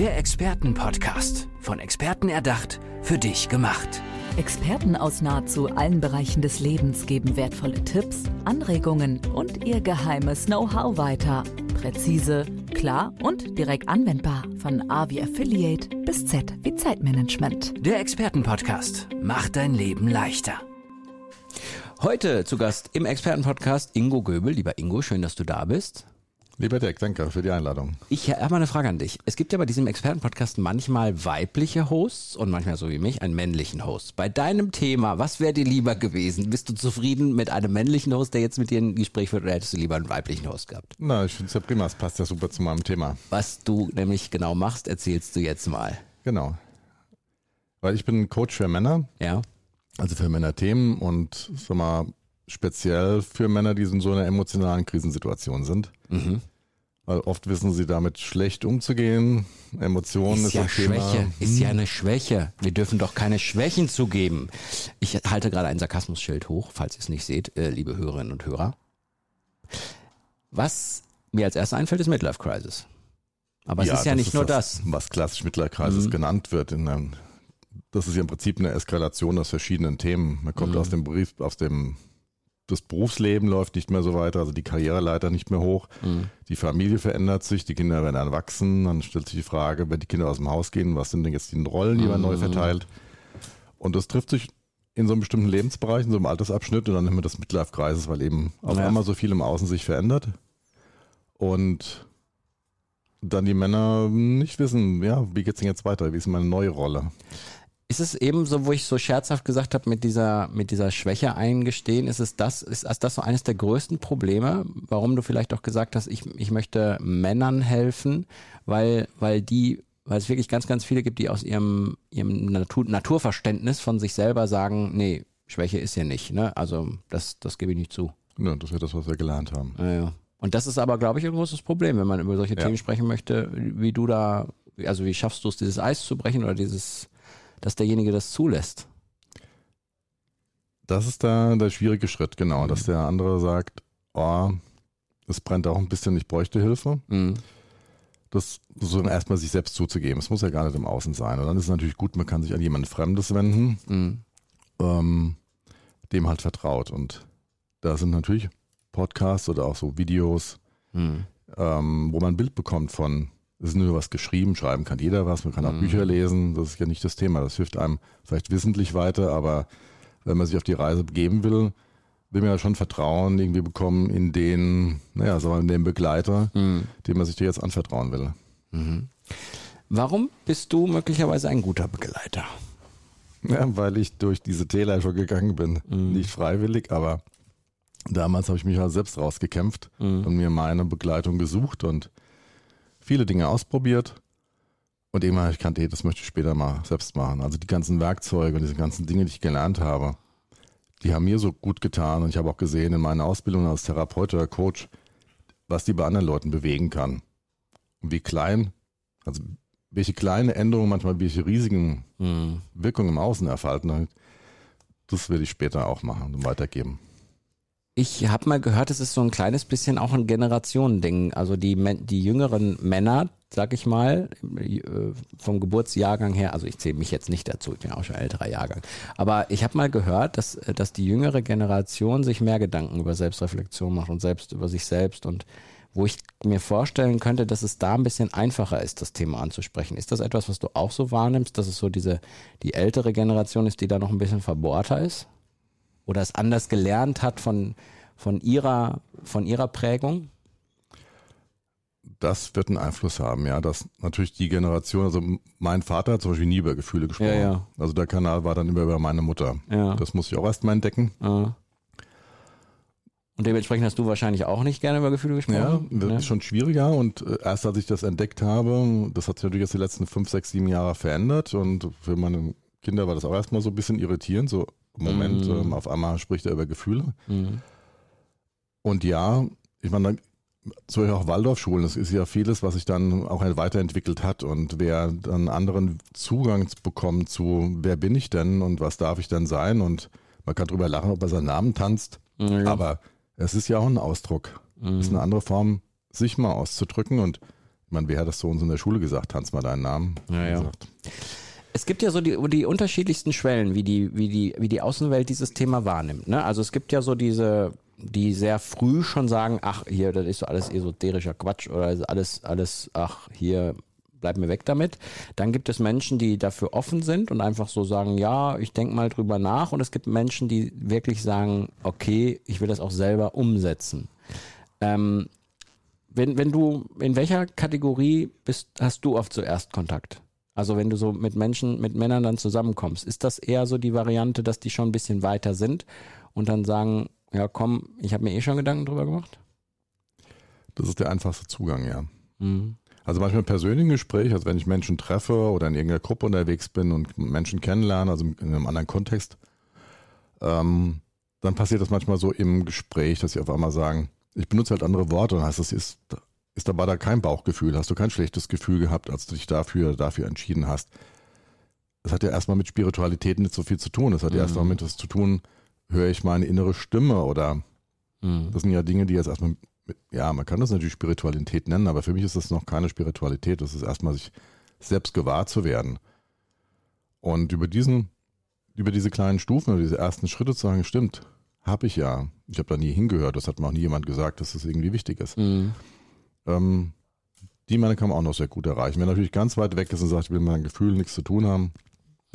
Der Expertenpodcast. Von Experten erdacht, für dich gemacht. Experten aus nahezu allen Bereichen des Lebens geben wertvolle Tipps, Anregungen und ihr geheimes Know-how weiter. Präzise, klar und direkt anwendbar. Von A wie Affiliate bis Z wie Zeitmanagement. Der Expertenpodcast macht dein Leben leichter. Heute zu Gast im Expertenpodcast Ingo Göbel. Lieber Ingo, schön, dass du da bist. Lieber Dirk, danke für die Einladung. Ich habe mal eine Frage an dich. Es gibt ja bei diesem Expertenpodcast manchmal weibliche Hosts und manchmal so wie mich einen männlichen Host. Bei deinem Thema, was wäre dir lieber gewesen? Bist du zufrieden mit einem männlichen Host, der jetzt mit dir ein Gespräch führt, oder hättest du lieber einen weiblichen Host gehabt? Na, ich finde es ja prima, es passt ja super zu meinem Thema. Was du nämlich genau machst, erzählst du jetzt mal. Genau. Weil ich bin Coach für Männer. Ja. Also für Männerthemen und sag mal, speziell für Männer, die in so einer emotionalen Krisensituation sind. Mhm. Weil oft wissen sie damit schlecht umzugehen. Emotionen ist, ist ja Schwäche, Thema. ist ja eine Schwäche. Wir dürfen doch keine Schwächen zugeben. Ich halte gerade ein Sarkasmusschild hoch, falls ihr es nicht seht, äh, liebe Hörerinnen und Hörer. Was mir als erstes einfällt, ist Midlife Crisis. Aber ja, es ist ja nicht nur das, das. Was klassisch Midlife Crisis mhm. genannt wird. In, das ist ja im Prinzip eine Eskalation aus verschiedenen Themen. Man kommt mhm. aus dem Brief, aus dem das Berufsleben läuft nicht mehr so weiter, also die Karriereleiter nicht mehr hoch, mhm. die Familie verändert sich, die Kinder werden erwachsen, dann stellt sich die Frage, wenn die Kinder aus dem Haus gehen, was sind denn jetzt die Rollen, die man neu mhm. verteilt? Und das trifft sich in so einem bestimmten Lebensbereich, in so einem Altersabschnitt und dann haben wir das Midlife-Kreises, weil eben auf ja. einmal so viel im Außen sich verändert und dann die Männer nicht wissen, ja, wie geht's denn jetzt weiter, wie ist meine neue Rolle? Ist es eben so, wo ich so scherzhaft gesagt habe, mit dieser, mit dieser Schwäche eingestehen, ist es das, ist, das so eines der größten Probleme, warum du vielleicht auch gesagt hast, ich, ich möchte Männern helfen, weil, weil die, weil es wirklich ganz, ganz viele gibt, die aus ihrem, ihrem Natur, Naturverständnis von sich selber sagen, nee, Schwäche ist hier nicht, ne? Also das, das gebe ich nicht zu. Ja, das ist das, was wir gelernt haben. Ja, ja. Und das ist aber, glaube ich, ein großes Problem, wenn man über solche ja. Themen sprechen möchte, wie du da, also wie schaffst du es, dieses Eis zu brechen oder dieses dass derjenige das zulässt. Das ist da der schwierige Schritt, genau, mhm. dass der andere sagt, oh, es brennt auch ein bisschen, ich bräuchte Hilfe. Mhm. Das so erstmal sich selbst zuzugeben. Es muss ja gar nicht im Außen sein. Und dann ist es natürlich gut, man kann sich an jemand Fremdes wenden, mhm. ähm, dem halt vertraut. Und da sind natürlich Podcasts oder auch so Videos, mhm. ähm, wo man ein Bild bekommt von es ist nur was geschrieben, schreiben kann jeder was, man kann auch mhm. Bücher lesen, das ist ja nicht das Thema. Das hilft einem vielleicht wissentlich weiter, aber wenn man sich auf die Reise begeben will, will man ja schon Vertrauen irgendwie bekommen in den, naja, sagen wir, in den Begleiter, mhm. dem man sich dir jetzt anvertrauen will. Mhm. Warum bist du möglicherweise ein guter Begleiter? Ja, weil ich durch diese Täler schon gegangen bin. Mhm. Nicht freiwillig, aber damals habe ich mich halt selbst rausgekämpft mhm. und mir meine Begleitung gesucht und viele Dinge ausprobiert und immer ich kannte, das möchte ich später mal selbst machen. Also die ganzen Werkzeuge und diese ganzen Dinge, die ich gelernt habe, die haben mir so gut getan und ich habe auch gesehen in meiner Ausbildung als Therapeut oder Coach, was die bei anderen Leuten bewegen kann. Und wie klein, also welche kleine Änderungen manchmal welche riesigen mhm. Wirkungen im Außen erfalten. Das will ich später auch machen und weitergeben. Ich habe mal gehört, es ist so ein kleines bisschen auch ein Generationending. Also die, die jüngeren Männer, sag ich mal, äh, vom Geburtsjahrgang her, also ich zähle mich jetzt nicht dazu, ich bin auch schon älterer Jahrgang. Aber ich habe mal gehört, dass, äh, dass die jüngere Generation sich mehr Gedanken über Selbstreflexion macht und selbst über sich selbst und wo ich mir vorstellen könnte, dass es da ein bisschen einfacher ist, das Thema anzusprechen. Ist das etwas, was du auch so wahrnimmst, dass es so diese, die ältere Generation ist, die da noch ein bisschen verbohrter ist? Oder es anders gelernt hat von, von, ihrer, von ihrer Prägung? Das wird einen Einfluss haben, ja. Dass natürlich die Generation, also mein Vater hat zum Beispiel nie über Gefühle gesprochen. Ja, ja. Also der Kanal war dann immer über meine Mutter. Ja. Das muss ich auch erstmal entdecken. Ja. Und dementsprechend hast du wahrscheinlich auch nicht gerne über Gefühle gesprochen? Ja, das ne? ist schon schwieriger. Und äh, erst als ich das entdeckt habe, das hat sich natürlich jetzt die letzten fünf, sechs, sieben Jahre verändert. Und für meine Kinder war das auch erstmal so ein bisschen irritierend. So, Moment, mhm. ähm, auf einmal spricht er über Gefühle. Mhm. Und ja, ich meine, so auch Waldorfschulen, das ist ja vieles, was sich dann auch weiterentwickelt hat. Und wer dann anderen Zugang bekommt zu, wer bin ich denn und was darf ich denn sein? Und man kann drüber lachen, ob er seinen Namen tanzt. Mhm. Aber es ist ja auch ein Ausdruck. Es ist eine andere Form, sich mal auszudrücken. Und Ich meine, wer hat das zu uns in der Schule gesagt? Tanz mal deinen Namen. Ja, ja. Es gibt ja so die, die unterschiedlichsten Schwellen, wie die, wie die, wie die Außenwelt dieses Thema wahrnimmt. Ne? Also es gibt ja so diese, die sehr früh schon sagen, ach, hier, das ist so alles esoterischer Quatsch oder alles, alles, ach, hier, bleib mir weg damit. Dann gibt es Menschen, die dafür offen sind und einfach so sagen, ja, ich denke mal drüber nach. Und es gibt Menschen, die wirklich sagen, okay, ich will das auch selber umsetzen. Ähm, wenn, wenn du, in welcher Kategorie bist, hast du oft zuerst Kontakt? Also wenn du so mit Menschen, mit Männern dann zusammenkommst, ist das eher so die Variante, dass die schon ein bisschen weiter sind und dann sagen, ja komm, ich habe mir eh schon Gedanken drüber gemacht? Das ist der einfachste Zugang, ja. Mhm. Also manchmal im persönlichen Gespräch, also wenn ich Menschen treffe oder in irgendeiner Gruppe unterwegs bin und Menschen kennenlerne, also in einem anderen Kontext, ähm, dann passiert das manchmal so im Gespräch, dass sie auf einmal sagen, ich benutze halt andere Worte und heißt, das ist, ist dabei da kein Bauchgefühl, hast du kein schlechtes Gefühl gehabt, als du dich dafür, dafür entschieden hast. Das hat ja erstmal mit Spiritualität nicht so viel zu tun. Das hat ja Mhm. erstmal mit was zu tun, höre ich meine innere Stimme oder Mhm. das sind ja Dinge, die jetzt erstmal, mit, ja, man kann das natürlich Spiritualität nennen, aber für mich ist das noch keine Spiritualität. Das ist erstmal sich selbst gewahr zu werden. Und über diesen, über diese kleinen Stufen oder diese ersten Schritte zu sagen, stimmt, habe ich ja. Ich habe da nie hingehört. Das hat mir auch nie jemand gesagt, dass das irgendwie wichtig ist. Mhm. Ähm, die Männer kann man auch noch sehr gut erreichen. Wenn natürlich ganz weit weg ist und sagt, ich will mit meinem Gefühl nichts zu tun haben,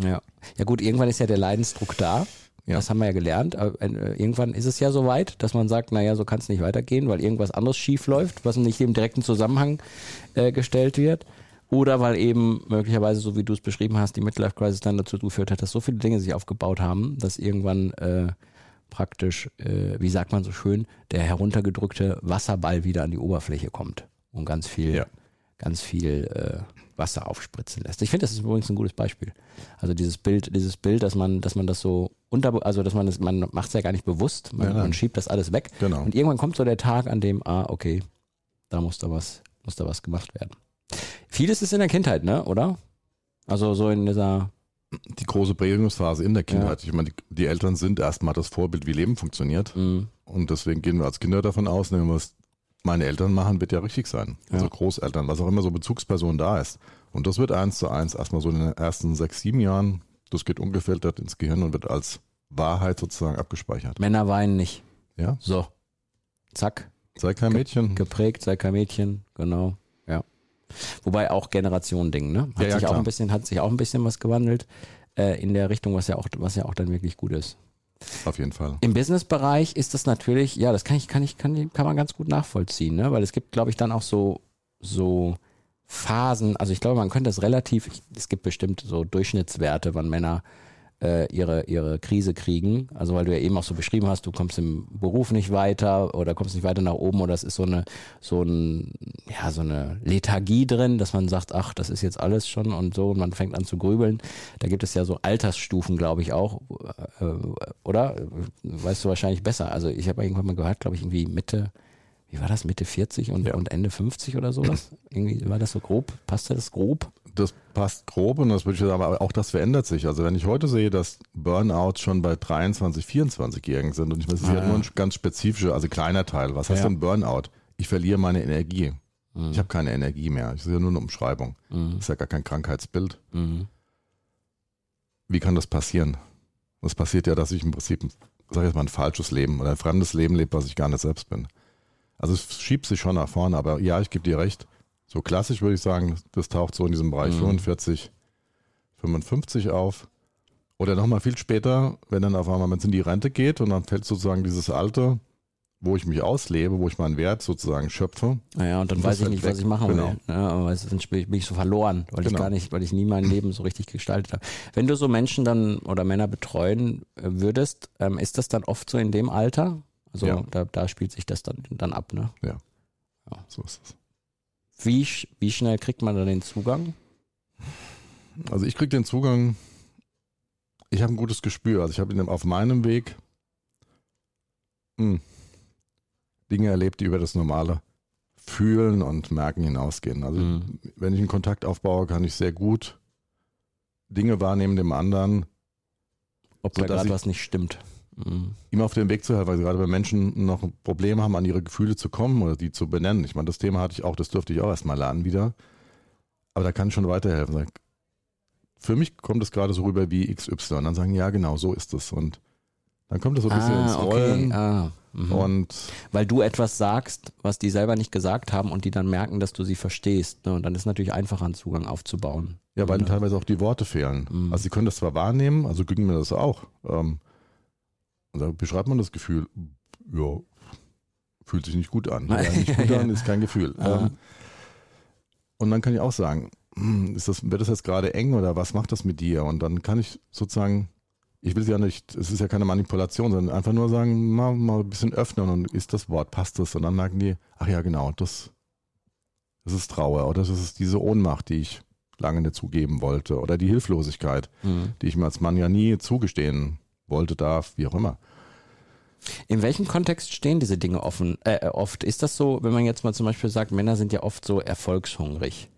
Ja. Ja gut, irgendwann ist ja der Leidensdruck da. Ja. Das haben wir ja gelernt. Aber, äh, irgendwann ist es ja so weit, dass man sagt, naja, so kann es nicht weitergehen, weil irgendwas anderes schief läuft, was nicht im direkten Zusammenhang äh, gestellt wird. Oder weil eben möglicherweise, so wie du es beschrieben hast, die Midlife Crisis dann dazu geführt hat, dass so viele Dinge sich aufgebaut haben, dass irgendwann äh, praktisch, äh, wie sagt man so schön, der heruntergedrückte Wasserball wieder an die Oberfläche kommt und ganz viel, Ja. ganz viel äh, Wasser aufspritzen lässt. Ich finde, das ist übrigens ein gutes Beispiel. Also dieses Bild, dieses Bild, dass man, dass man das so unter, also dass man das, man macht es ja gar nicht bewusst, man, nein. man schiebt das alles weg. genau. Und irgendwann kommt so der Tag, an dem, ah, okay, da muss da was, muss da was gemacht werden. Vieles ist in der Kindheit, ne, oder? Also so in dieser, Die große Prägungsphase in der Kindheit. Ich meine, die, die Eltern sind erstmal das Vorbild, wie Leben funktioniert. mh, Und deswegen gehen wir als Kinder davon aus, wenn wir es meine Eltern machen, wird ja richtig sein. Also Ja. Großeltern, was auch immer so Bezugsperson da ist. Und das wird eins zu eins erstmal so in den ersten sechs, sieben Jahren, das geht ungefiltert ins Gehirn und wird als Wahrheit sozusagen abgespeichert. Männer weinen nicht. Ja, So. Zack, sei kein Mädchen. geprägt, sei kein Mädchen, genau, ja. Wobei auch Generationending, ne? Hat Ja, ja, sich auch klar. ein bisschen, hat sich auch ein bisschen was gewandelt äh, in der Richtung, was ja auch, was ja auch dann wirklich gut ist. Auf jeden Fall. Im Businessbereich ist das natürlich, ja, das kann ich, kann ich, kann, kann man ganz gut nachvollziehen, ne? Weil es gibt, glaube ich, dann auch so, so Phasen, also ich glaube, man könnte das relativ, es gibt bestimmt so Durchschnittswerte, wann Männer äh, ihre, ihre Krise kriegen. Also weil du ja eben auch so beschrieben hast, du kommst im Beruf nicht weiter oder kommst nicht weiter nach oben oder es ist so eine, so ein, ja, so eine Lethargie drin, dass man sagt, ach, das ist jetzt alles schon und so und man fängt an zu grübeln. Da gibt es ja so Altersstufen, glaube ich, auch, äh, oder? Weißt du wahrscheinlich besser. Also ich habe irgendwann mal gehört, glaube ich, irgendwie Mitte, wie war das, Mitte 40 und, Ja. und Ende 50 oder sowas? Irgendwie war das so grob? Passte das grob? Das passt grob und das würde ich sagen, aber auch das verändert sich. Also wenn ich heute sehe, dass Burnouts schon bei 23, 24-Jährigen sind und ich meine, das ist Ah, ja nur ein ganz spezifischer, also kleiner Teil. Was heißt Ja. denn Burnout? Ich verliere meine Energie. Mhm. Ich habe keine Energie mehr. Das ist ja nur eine Umschreibung. Mhm. Das ist ja gar kein Krankheitsbild. Mhm. Wie kann das passieren? Das passiert ja, dass ich im Prinzip, sag ich jetzt mal, ein falsches Leben oder ein fremdes Leben lebe, was ich gar nicht selbst bin. Also es schiebt sich schon nach vorne, aber ja, ich gebe dir recht. So klassisch würde ich sagen, das taucht so in diesem Bereich Mhm. 45, 55 auf. Oder nochmal viel später, wenn dann auf einmal man in die Rente geht und dann fällt sozusagen dieses Alter, wo ich mich auslebe, wo ich meinen Wert sozusagen schöpfe. Naja, und dann Das weiß ich fällt nicht, was weg. ich machen Genau. will. Ja, aber ist, bin ich so verloren, weil ich Genau. gar nicht, weil ich nie mein Leben so richtig gestaltet habe. Wenn du so Menschen dann oder Männer betreuen äh, würdest, ähm, ist das dann oft so in dem Alter? Also Ja. da, da spielt sich das dann, dann ab, ne? So ist es. Wie, wie schnell kriegt man da den Zugang? Also ich kriege den Zugang, ich habe ein gutes Gespür. Also ich habe auf meinem Weg mh, Dinge erlebt, die über das normale Fühlen und Merken hinausgehen. Also Mhm. wenn ich einen Kontakt aufbaue, kann ich sehr gut Dinge wahrnehmen dem anderen. Ob da gerade was nicht stimmt. Mhm. ihm auf den Weg zu helfen, weil gerade wenn Menschen noch Probleme haben, an ihre Gefühle zu kommen oder die zu benennen. Ich meine, das Thema hatte ich auch, das durfte ich auch erstmal lernen wieder. Aber da kann ich schon weiterhelfen. Für mich kommt es gerade so rüber wie XY. Und dann sagen, ja, genau, so ist es. Und dann kommt es so ein bisschen ah, ins Rollen. Okay. Ah, mhm. und Weil du etwas sagst, was die selber nicht gesagt haben und die dann merken, dass du sie verstehst. Ne? Und dann ist es natürlich einfacher, einen Zugang aufzubauen. Ja, weil ihnen teilweise auch die Worte fehlen. Mhm. Also sie können das zwar wahrnehmen, also ging mir das auch. Ähm, und da beschreibt man das Gefühl, ja, fühlt sich nicht gut an. Ja, nicht gut an ist kein Gefühl. Ähm, und dann kann ich auch sagen, hm, ist das, wird das jetzt gerade eng oder was macht das mit dir? Und dann kann ich sozusagen ich will sie ja nicht, es ist ja keine Manipulation, sondern einfach nur sagen, mal, mal ein bisschen öffnen und ist das Wort, passt das? Und dann merken die, ach ja, genau, das, das ist Trauer oder das ist diese Ohnmacht, die ich lange nicht zugeben wollte oder die Hilflosigkeit, mhm. die ich mir als Mann ja nie zugestehen wollte, darf, wie auch immer. In welchem Kontext stehen diese Dinge offen, äh, oft? Ist das so, wenn man jetzt mal zum Beispiel sagt, Männer sind ja oft so erfolgshungrig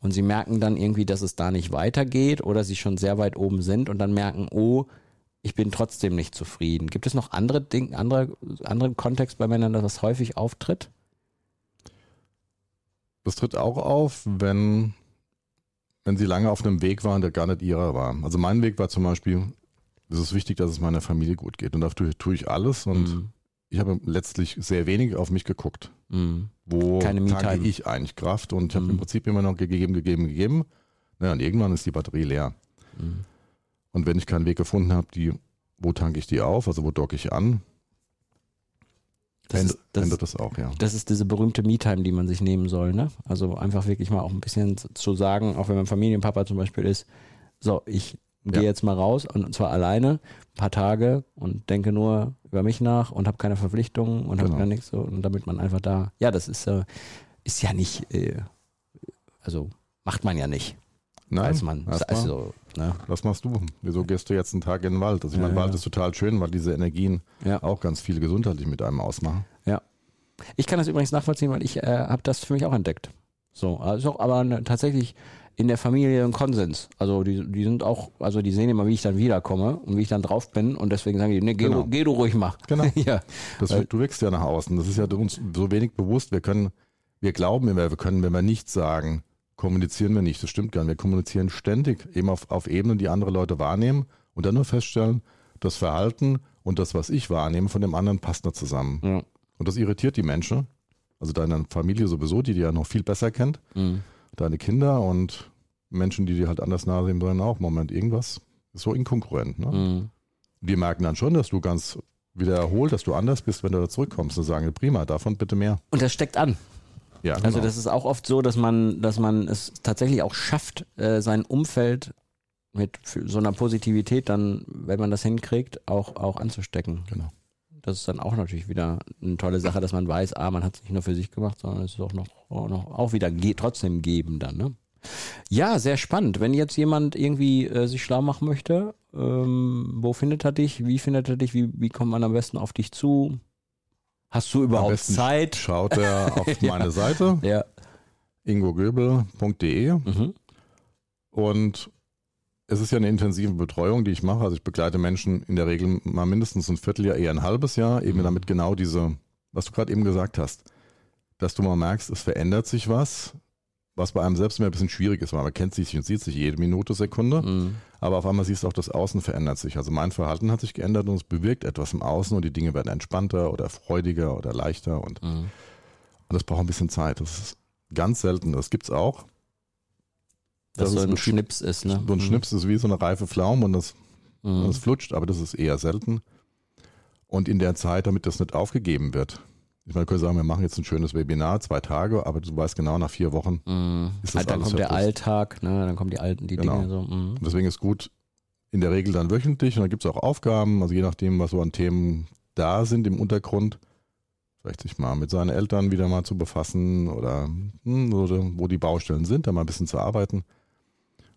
und sie merken dann irgendwie, dass es da nicht weitergeht oder sie schon sehr weit oben sind und dann merken, oh, ich bin trotzdem nicht zufrieden. Gibt es noch andere Dinge, andere, andere Kontext bei Männern, dass das häufig auftritt? Das tritt auch auf, wenn, wenn sie lange auf einem Weg waren, der gar nicht ihrer war. Also mein Weg war zum Beispiel, es ist wichtig, dass es meiner Familie gut geht. Und dafür tue ich alles und mhm. ich habe letztlich sehr wenig auf mich geguckt. Mhm. Wo tanke ich eigentlich Kraft? Und ich habe mhm. im Prinzip immer noch gegeben, gegeben, gegeben. Naja, und irgendwann ist die Batterie leer. Mhm. Und wenn ich keinen Weg gefunden habe, die, wo tanke ich die auf, also wo docke ich an, das ändert, ist, das, ändert das auch, ja. Das ist diese berühmte Me-Time, die man sich nehmen soll, ne? Also einfach wirklich mal auch ein bisschen zu sagen, auch wenn man Familienpapa zum Beispiel ist, so, ich gehe ja. jetzt mal raus und zwar alleine, ein paar Tage und denke nur über mich nach und habe keine Verpflichtungen und genau. habe gar nichts so und damit man einfach da, ja, das ist, äh, ist ja nicht, äh, also macht man ja nicht. Nein, als man. Also, ne? Was machst du? Wieso gehst du jetzt einen Tag in den Wald? Also ich ja, meine, Wald ja. ist total schön, weil diese Energien ja. auch ganz viel gesundheitlich mit einem ausmachen. Ja. Ich kann das übrigens nachvollziehen, weil ich äh, habe das für mich auch entdeckt. So, also aber ne, tatsächlich in der Familie ein Konsens. Also die, die sind auch, also die sehen immer, wie ich dann wiederkomme und wie ich dann drauf bin und deswegen sagen die, nee, geh, genau. geh du ruhig mal. Genau. ja. Das, du wächst ja nach außen. Das ist ja uns so wenig bewusst. Wir können, wir glauben immer, wir können, wenn wir nichts sagen, kommunizieren wir nicht. Das stimmt gar nicht. Wir kommunizieren ständig, eben auf, auf Ebenen, die andere Leute wahrnehmen und dann nur feststellen, das Verhalten und das, was ich wahrnehme von dem anderen, passt nicht zusammen. Ja. Und das irritiert die Menschen. Also deine Familie sowieso, die dir ja noch viel besser kennt. Mhm. Deine Kinder und Menschen, die dir halt anders nahe sind, sagen auch, Moment, irgendwas ist so inkongruent. Ne? Mhm. Wir merken dann schon, dass du ganz wiederholt, dass du anders bist, wenn du da zurückkommst und sagen, prima, davon bitte mehr. Und das steckt an. Ja, also genau. Also das ist auch oft so, dass man, dass man es tatsächlich auch schafft, äh, sein Umfeld mit so einer Positivität dann, wenn man das hinkriegt, auch, auch anzustecken. Genau. Das ist dann auch natürlich wieder eine tolle Sache, dass man weiß, ah, man hat es nicht nur für sich gemacht, sondern es ist auch noch, auch, noch, auch wieder trotzdem geben dann, ne? Ja, sehr spannend. Wenn jetzt jemand irgendwie äh, sich schlau machen möchte, ähm, wo findet er dich? Wie findet er dich? Wie, wie kommt man am besten auf dich zu? Hast du überhaupt Zeit? Schaut er auf ja. meine Seite. Ja. ingogöbel.de mhm. und es ist ja eine intensive Betreuung, die ich mache. Also ich begleite Menschen in der Regel mal mindestens ein Vierteljahr, eher ein halbes Jahr, eben mhm. damit genau diese, was du gerade eben gesagt hast, dass du mal merkst, es verändert sich was, was bei einem selbst immer ein bisschen schwierig ist, weil man kennt sich und sieht sich jede Minute, Sekunde. Mhm. Aber auf einmal siehst du auch, das Außen verändert sich. Also mein Verhalten hat sich geändert und es bewirkt etwas im Außen und die Dinge werden entspannter oder freudiger oder leichter und, mhm. und das braucht ein bisschen Zeit. Das ist ganz selten. Das gibt es auch. Das, das so ein Schnips ist, ne? So ein mhm. Schnips ist wie so eine reife Pflaume und das, mhm. das flutscht, aber das ist eher selten. Und in der Zeit, damit das nicht aufgegeben wird, ich meine, können sagen, wir machen jetzt ein schönes Webinar, zwei Tage, aber du weißt genau, nach vier Wochen mm. ist das halt, Dann kommt der Alltag, ne? dann kommen die alten, die genau. Dinge so. Mm. Deswegen ist gut, in der Regel dann wöchentlich und dann gibt es auch Aufgaben, also je nachdem, was so an Themen da sind im Untergrund, vielleicht sich mal mit seinen Eltern wieder mal zu befassen oder, hm, oder wo die Baustellen sind, da mal ein bisschen zu arbeiten.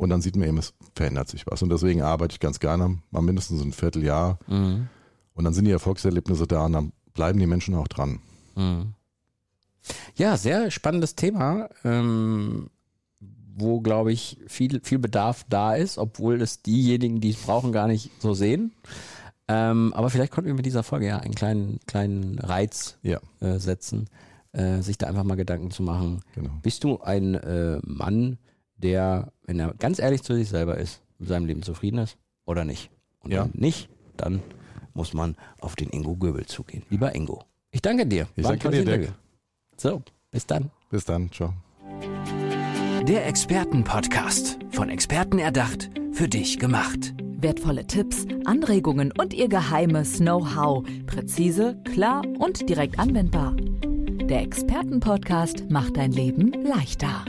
Und dann sieht man eben, es verändert sich was. Und deswegen arbeite ich ganz gerne mal mindestens ein Vierteljahr. Mhm. Und dann sind die Erfolgserlebnisse da und dann bleiben die Menschen auch dran. Mhm. Ja, sehr spannendes Thema, ähm, wo, glaube ich, viel, viel Bedarf da ist, obwohl es diejenigen, die es brauchen, gar nicht so sehen. Ähm, aber vielleicht konnten wir mit dieser Folge ja einen kleinen, kleinen Reiz Ja, äh, setzen, äh, sich da einfach mal Gedanken zu machen. genau. Bist du ein äh, Mann, der, wenn er ganz ehrlich zu sich selber ist, mit seinem Leben zufrieden ist oder nicht? Und Ja. wenn nicht, dann muss man auf den Ingo Göbel zugehen. Lieber Ingo, ich danke dir. Ich War danke dir, Dirk. So, bis dann. Bis dann. Ciao. Der Expertenpodcast. Von Experten erdacht, für dich gemacht. Wertvolle Tipps, Anregungen und ihr geheimes Know-how. Präzise, klar und direkt anwendbar. Der Expertenpodcast macht dein Leben leichter.